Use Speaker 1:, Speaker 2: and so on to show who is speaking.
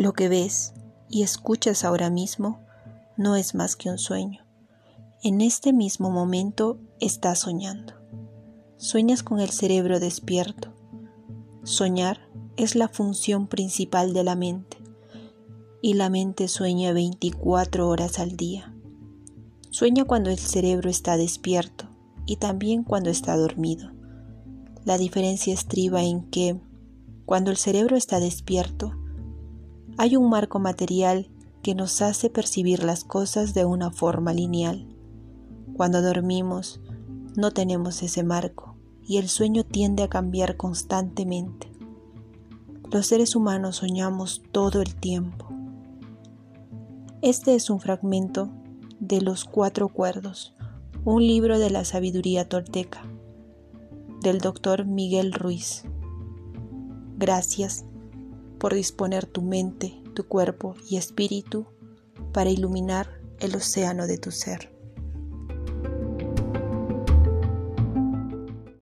Speaker 1: Lo que ves y escuchas ahora mismo no es más que un sueño. En este mismo momento estás soñando. Sueñas con el cerebro despierto. Soñar es la función principal de la mente y la mente sueña 24 horas al día. Sueña cuando el cerebro está despierto y también cuando está dormido. La diferencia estriba en que, cuando el cerebro está despierto, hay un marco material que nos hace percibir las cosas de una forma lineal. Cuando dormimos, no tenemos ese marco y el sueño tiende a cambiar constantemente. Los seres humanos soñamos todo el tiempo. Este es un fragmento de Los Cuatro Cuerdos, un libro de la sabiduría tolteca, del doctor Miguel Ruiz. Gracias por disponer tu mente, tu cuerpo y espíritu para iluminar el océano de tu ser.